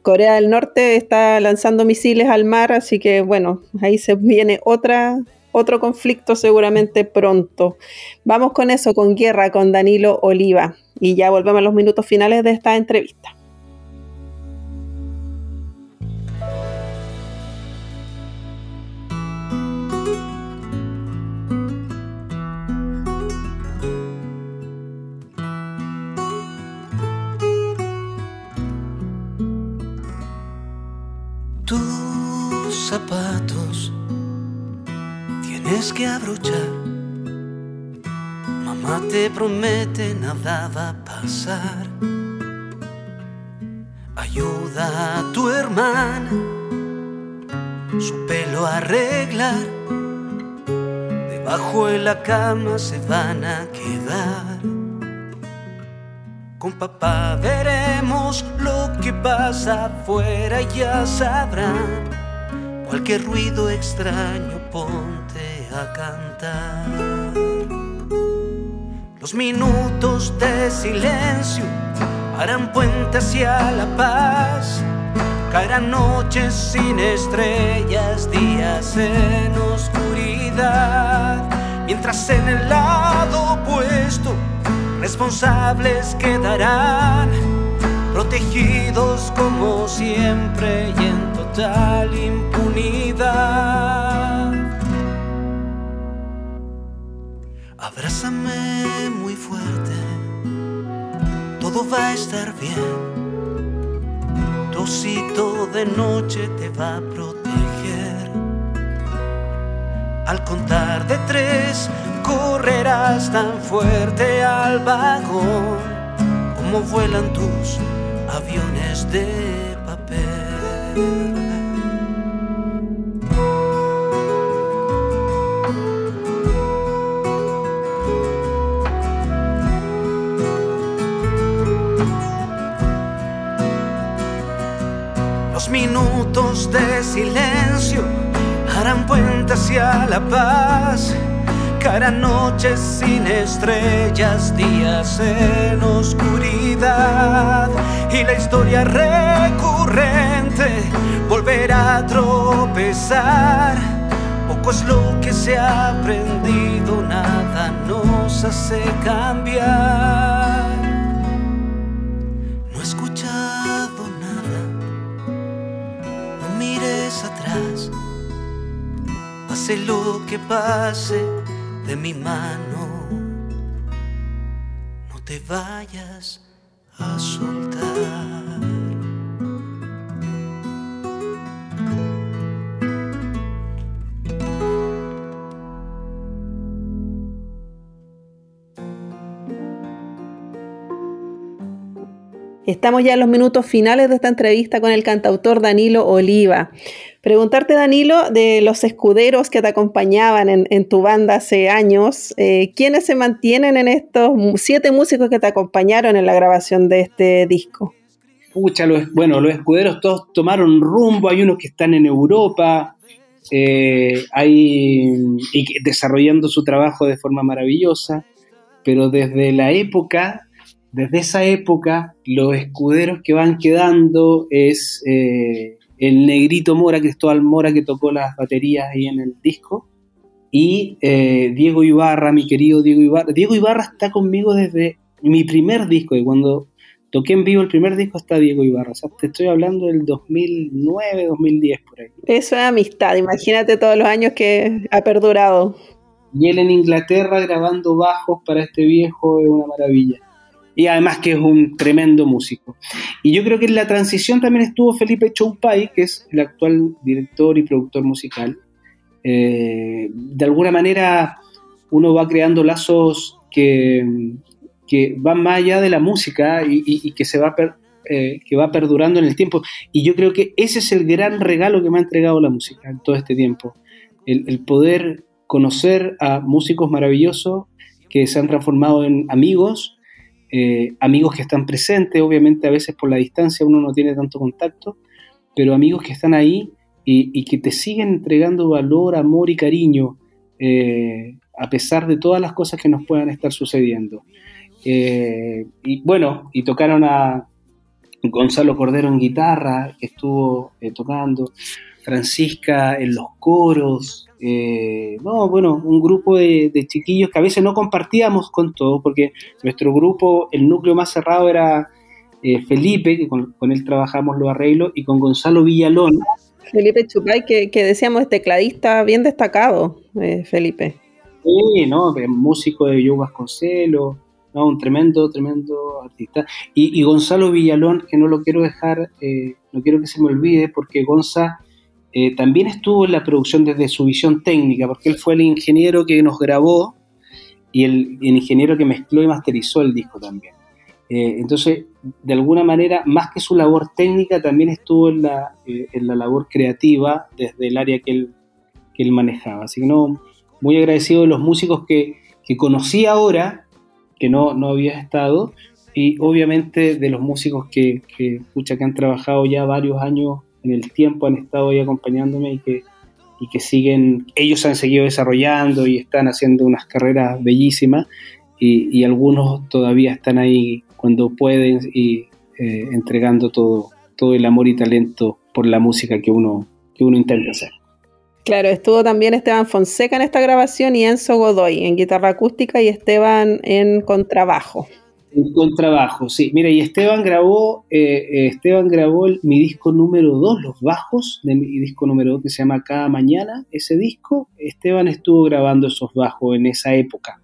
Corea del Norte está lanzando misiles al mar, así que bueno, ahí se viene otra, otro conflicto seguramente pronto. Vamos con eso, con guerra, con Danilo Oliva. Y ya volvemos a los minutos finales de esta entrevista. Tienes que abrochar. Mamá te promete nada va a pasar. Ayuda a tu hermana su pelo a arreglar. Debajo de la cama se van a quedar. Con papá veremos lo que pasa afuera, ya sabrán Cualquier ruido extraño ponte cantar. Los minutos de silencio harán puente hacia la paz. Caerán noches sin estrellas, días en oscuridad, mientras en el lado opuesto responsables quedarán, protegidos como siempre y en total impunidad. Abrázame muy fuerte, todo va a estar bien. Tu osito de noche te va a proteger. Al contar de tres, correrás tan fuerte al vagón como vuelan tus aviones de papel. Minutos de silencio harán puente hacia la paz. Cara noches sin estrellas, días en oscuridad. Y la historia recurrente volverá a tropezar. Poco es lo que se ha aprendido, nada nos hace cambiar. Lo que pase de mi mano, no te vayas a soltar. Estamos ya en los minutos finales de esta entrevista con el cantautor Danilo Oliva. Preguntarte, Danilo, de los escuderos que te acompañaban en, tu banda hace años, eh, ¿quiénes se mantienen en estos siete músicos que te acompañaron en la grabación de este disco? Pucha, bueno, los escuderos todos tomaron rumbo, hay unos que están en Europa, eh, hay, y desarrollando su trabajo de forma maravillosa, pero desde la época desde esa época, los escuderos que van quedando es eh, el negrito Mora, Cristóbal Mora, que tocó las baterías ahí en el disco, y eh, Diego Ibarra, mi querido Diego Ibarra. Diego Ibarra está conmigo desde mi primer disco, y cuando toqué en vivo el primer disco está Diego Ibarra. O sea, te estoy hablando del 2009, 2010, por ahí. Eso es amistad, imagínate todos los años que ha perdurado. Y él en Inglaterra grabando bajos para este viejo es una maravilla y además que es un tremendo músico. Y yo creo que en la transición también estuvo Felipe Choupay, que es el actual director y productor musical. Eh, de alguna manera uno va creando lazos que, que van más allá de la música y, y, y que se va eh, que va perdurando en el tiempo. Y yo creo que ese es el gran regalo que me ha entregado la música en todo este tiempo. El, el poder conocer a músicos maravillosos que se han transformado en amigos, eh, amigos que están presentes, obviamente a veces por la distancia uno no tiene tanto contacto, pero amigos que están ahí y, que te siguen entregando valor, amor y cariño eh, a pesar de todas las cosas que nos puedan estar sucediendo. Eh, y bueno, y tocaron a Gonzalo Cordero en guitarra, que estuvo tocando, Francisca en los coros, eh, no, bueno, un grupo de, de, chiquillos que a veces no compartíamos con todos, porque nuestro grupo, el núcleo más cerrado era eh, Felipe, que con, con, él trabajamos los arreglos, y con Gonzalo Villalón. Felipe Chupay, que, que decíamos tecladista bien destacado, eh, Felipe. Sí, ¿no? Músico de Joe Vasconcelos, ¿no? Un tremendo, tremendo artista. Y, y, Gonzalo Villalón, que no lo quiero dejar, eh, no quiero que se me olvide, porque Gonza eh, también estuvo en la producción desde su visión técnica, porque él fue el ingeniero que nos grabó y el, ingeniero que mezcló y masterizó el disco también. Eh, entonces, de alguna manera, más que su labor técnica, también estuvo en la, eh, en la labor creativa desde el área que él, que él manejaba. Así que no, muy agradecido de los músicos que, que conocí ahora, que no, no había estado, y obviamente de los músicos que, que, escucha, que han trabajado ya varios años en el tiempo han estado ahí acompañándome y que, y que siguen, ellos han seguido desarrollando y están haciendo unas carreras bellísimas y, y algunos todavía están ahí cuando pueden y eh, entregando todo, todo el amor y talento por la música que uno, que uno intenta hacer. Claro, estuvo también Esteban Fonseca en esta grabación y Enzo Godoy en guitarra acústica y Esteban en contrabajo. En contrabajo, sí. Mira, y Esteban grabó, eh, eh, Esteban grabó mi disco número 2, los bajos de mi disco número 2 que se llama Cada Mañana. Ese disco, Esteban estuvo grabando esos bajos en esa época.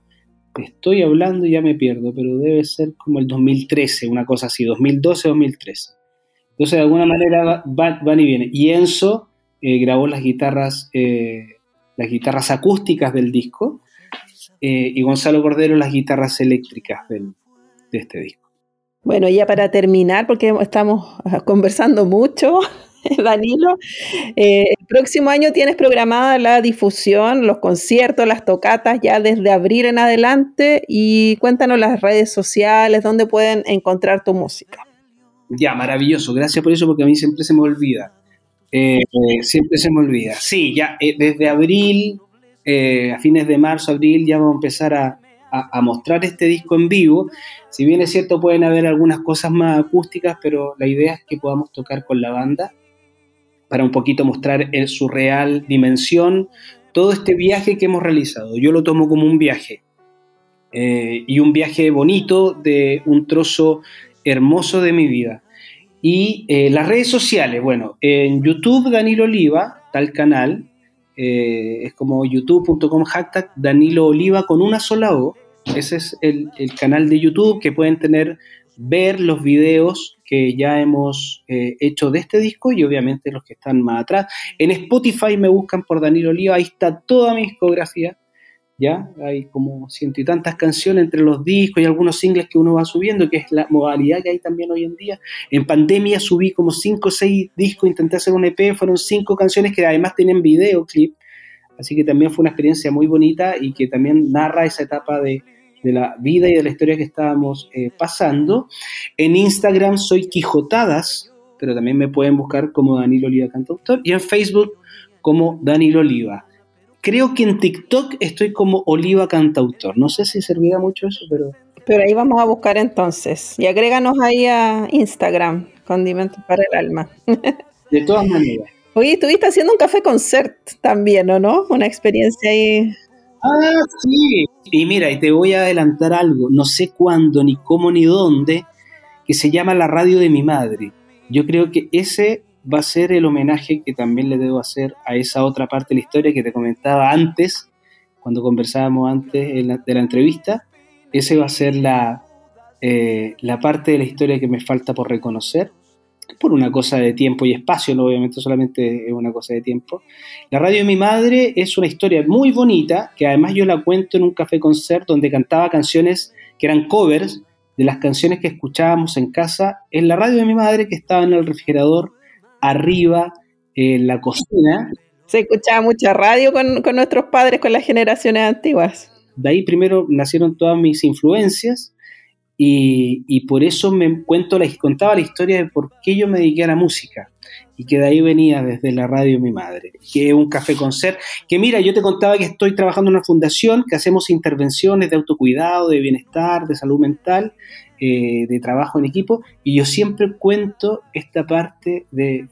Estoy hablando y ya me pierdo, pero debe ser como el 2013, una cosa así, 2012-2013. Entonces, de alguna manera van, y vienen. Y Enzo eh, grabó las guitarras, las guitarras acústicas del disco y Gonzalo Cordero las guitarras eléctricas del, de este disco. Bueno, ya para terminar, porque estamos conversando mucho, Danilo, eh, el próximo año tienes programada la difusión, los conciertos, las tocatas ya desde abril en adelante y cuéntanos las redes sociales, dónde pueden encontrar tu música. Ya, maravilloso, gracias por eso porque a mí siempre se me olvida. Eh, siempre se me olvida. Sí, ya eh, desde abril, a fines de marzo, abril, ya vamos a empezar a, a, mostrar este disco en vivo. Si bien es cierto, pueden haber algunas cosas más acústicas, pero la idea es que podamos tocar con la banda para un poquito mostrar en su real dimensión todo este viaje que hemos realizado. Yo lo tomo como un viaje. Eh, y un viaje bonito de un trozo hermoso de mi vida. Y eh, las redes sociales, bueno, en YouTube Danilo Oliva, tal canal, eh, es como youtube.com hashtag Danilo Oliva con una sola O. Ese es el, canal de YouTube que pueden tener, ver los videos que ya hemos eh, hecho de este disco y obviamente los que están más atrás. En Spotify me buscan por Danilo Oliva, ahí está toda mi discografía. ¿ya? Hay como ciento y tantas canciones entre los discos y algunos singles que uno va subiendo, que es la modalidad que hay también hoy en día. En pandemia subí como cinco o seis discos, intenté hacer un EP, fueron cinco canciones que además tienen videoclip, así que también fue una experiencia muy bonita y que también narra esa etapa de, la vida y de la historia que estábamos eh, pasando. En Instagram soy Quijotadas, pero también me pueden buscar como Danilo Oliva Cantautor, y en Facebook como Danilo Oliva. Creo que en TikTok estoy como Oliva Cantautor. No sé si servirá mucho eso, pero... Pero ahí vamos a buscar entonces. Y agréganos ahí a Instagram, Condimentos para el Alma. De todas maneras. Oye, estuviste haciendo un café concert también, ¿o no? Una experiencia ahí. Ah, sí. Y mira, y te voy a adelantar algo. No sé cuándo, ni cómo, ni dónde, que se llama La Radio de mi Madre. Yo creo que ese va a ser el homenaje que también le debo hacer a esa otra parte de la historia que te comentaba antes, cuando conversábamos antes de la entrevista. Ese va a ser la, eh, la parte de la historia que me falta por reconocer, por una cosa de tiempo y espacio, no obviamente solamente es una cosa de tiempo. La radio de mi madre es una historia muy bonita, que además yo la cuento en un café concert donde cantaba canciones que eran covers de las canciones que escuchábamos en casa en la radio de mi madre que estaba en el refrigerador arriba en la cocina. Se escuchaba mucha radio con, nuestros padres, con las generaciones antiguas. De ahí primero nacieron todas mis influencias y, por eso me cuento la, contaba la historia de por qué yo me dediqué a la música y que de ahí venía desde la radio de mi madre, que es un café concert, que mira, yo te contaba que estoy trabajando en una fundación, que hacemos intervenciones de autocuidado, de bienestar, de salud mental, eh, de trabajo en equipo y yo siempre cuento esta parte de,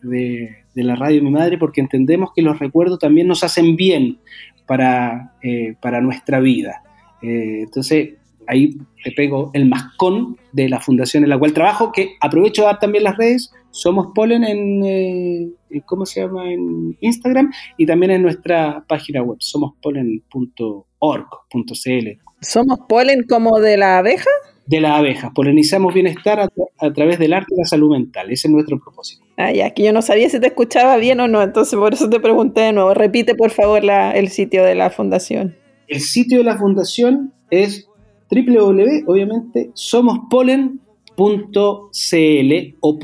la radio de mi madre porque entendemos que los recuerdos también nos hacen bien para, eh, para nuestra vida. Eh, entonces, ahí te pego el mascón de la fundación en la cual trabajo, que aprovecho a dar también las redes, somos Polen en, ¿cómo se llama? En Instagram y también en nuestra página web, somospolen.org.cl. ¿Somos Polen como de la abeja? de las abejas. Polinizamos bienestar a, través del arte y la salud mental. Ese es nuestro propósito. Ah, ya, que yo no sabía si te escuchaba bien o no, entonces por eso te pregunté de nuevo. Repite, por favor, el sitio de la fundación. El sitio de la fundación es www, obviamente, somospolen.cl o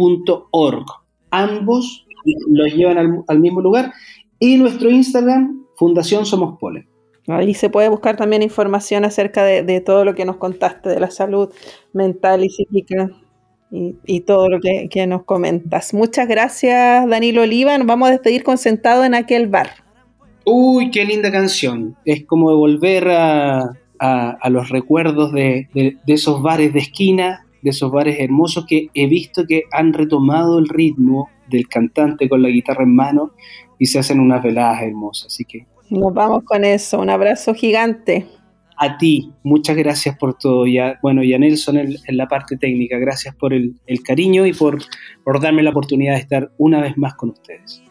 .org. Ambos los llevan al, al mismo lugar. Y nuestro Instagram, Fundación Somos Polen. Ahí se puede buscar también información acerca de, todo lo que nos contaste, de la salud mental y psíquica y, todo lo que, nos comentas. Muchas gracias, Danilo Oliva. Nos vamos a despedir con Sentado en aquel bar. Uy, qué linda canción. Es como volver a, los recuerdos de, esos bares de esquina de esos bares hermosos que he visto que han retomado el ritmo del cantante con la guitarra en mano y se hacen unas veladas hermosas. Así que. Nos vamos con eso. Un abrazo gigante. A ti, muchas gracias por todo. Ya, bueno, y a Nelson en, la parte técnica, gracias por el, cariño y por, por darme la oportunidad de estar una vez más con ustedes.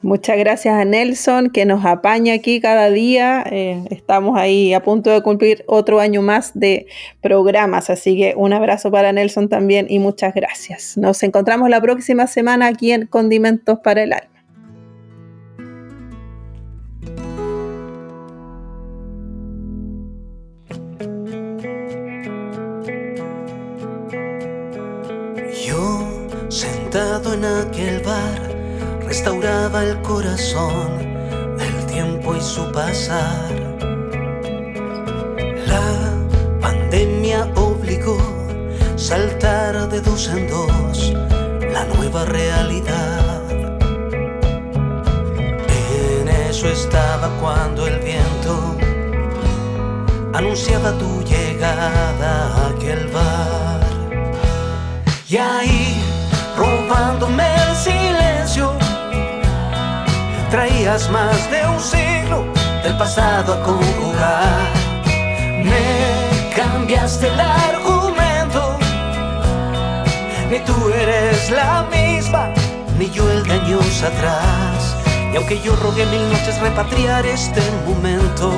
Muchas gracias a Nelson que nos apaña aquí cada día. Eh, estamos ahí a punto de cumplir otro año más de programas, así que un abrazo para Nelson también y muchas gracias. Nos encontramos la próxima semana aquí en Condimentos para el Alma. Yo sentado en aquel bar restauraba el corazón del tiempo y su pasar. La pandemia obligó saltar de dos en dos la nueva realidad. En eso estaba cuando el viento anunciaba tu llegada a aquel bar. Y ahí, robándome el silencio, traías más de un siglo del pasado a conjugar. Me cambiaste el argumento, ni tú eres la misma, ni yo el de años atrás. Y aunque yo rogué mil noches repatriar este momento,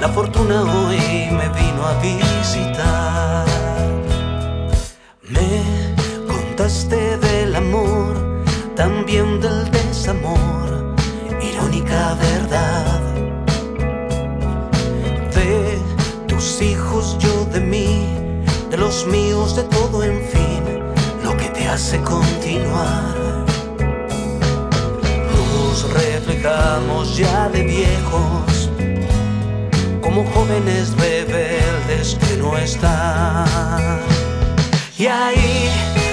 la fortuna hoy me vino a visitar. Me contaste del amor también del desamor, irónica verdad. De tus hijos, yo de mí, de los míos, de todo, en fin, lo que te hace continuar. Nos reflejamos ya de viejos, como jóvenes rebeldes que no están. Y ahí,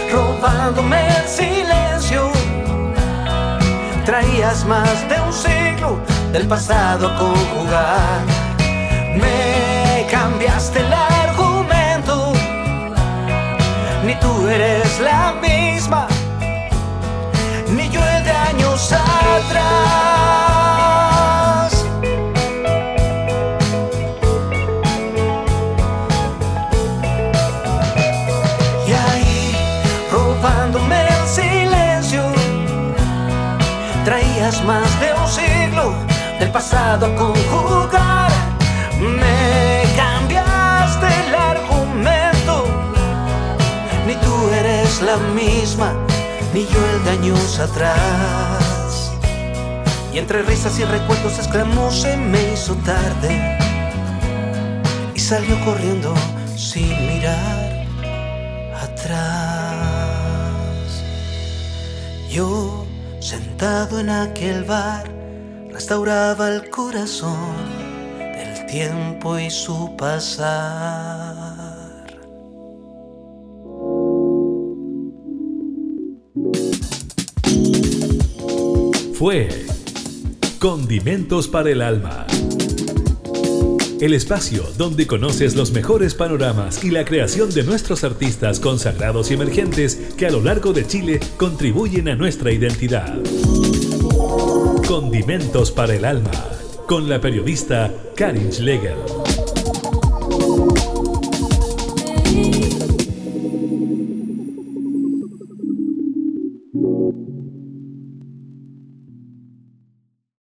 robándome el silencio traías más de un siglo del pasado a conjugar. Me cambiaste el argumento, ni tú eres la misma, ni yo de años atrás. Pasado a conjugar. Me cambiaste el argumento, ni tú eres la misma, ni yo el de años atrás. Y entre risas y recuerdos exclamó se me hizo tarde y salió corriendo sin mirar atrás. Yo Sentado en aquel bar, restauraba el corazón del tiempo y su pasar. Fue Condimentos para el Alma. El espacio donde conoces los mejores panoramas y la creación de nuestros artistas consagrados y emergentes que a lo largo de Chile contribuyen a nuestra identidad. Condimentos para el alma, con la periodista Karin Schlegel.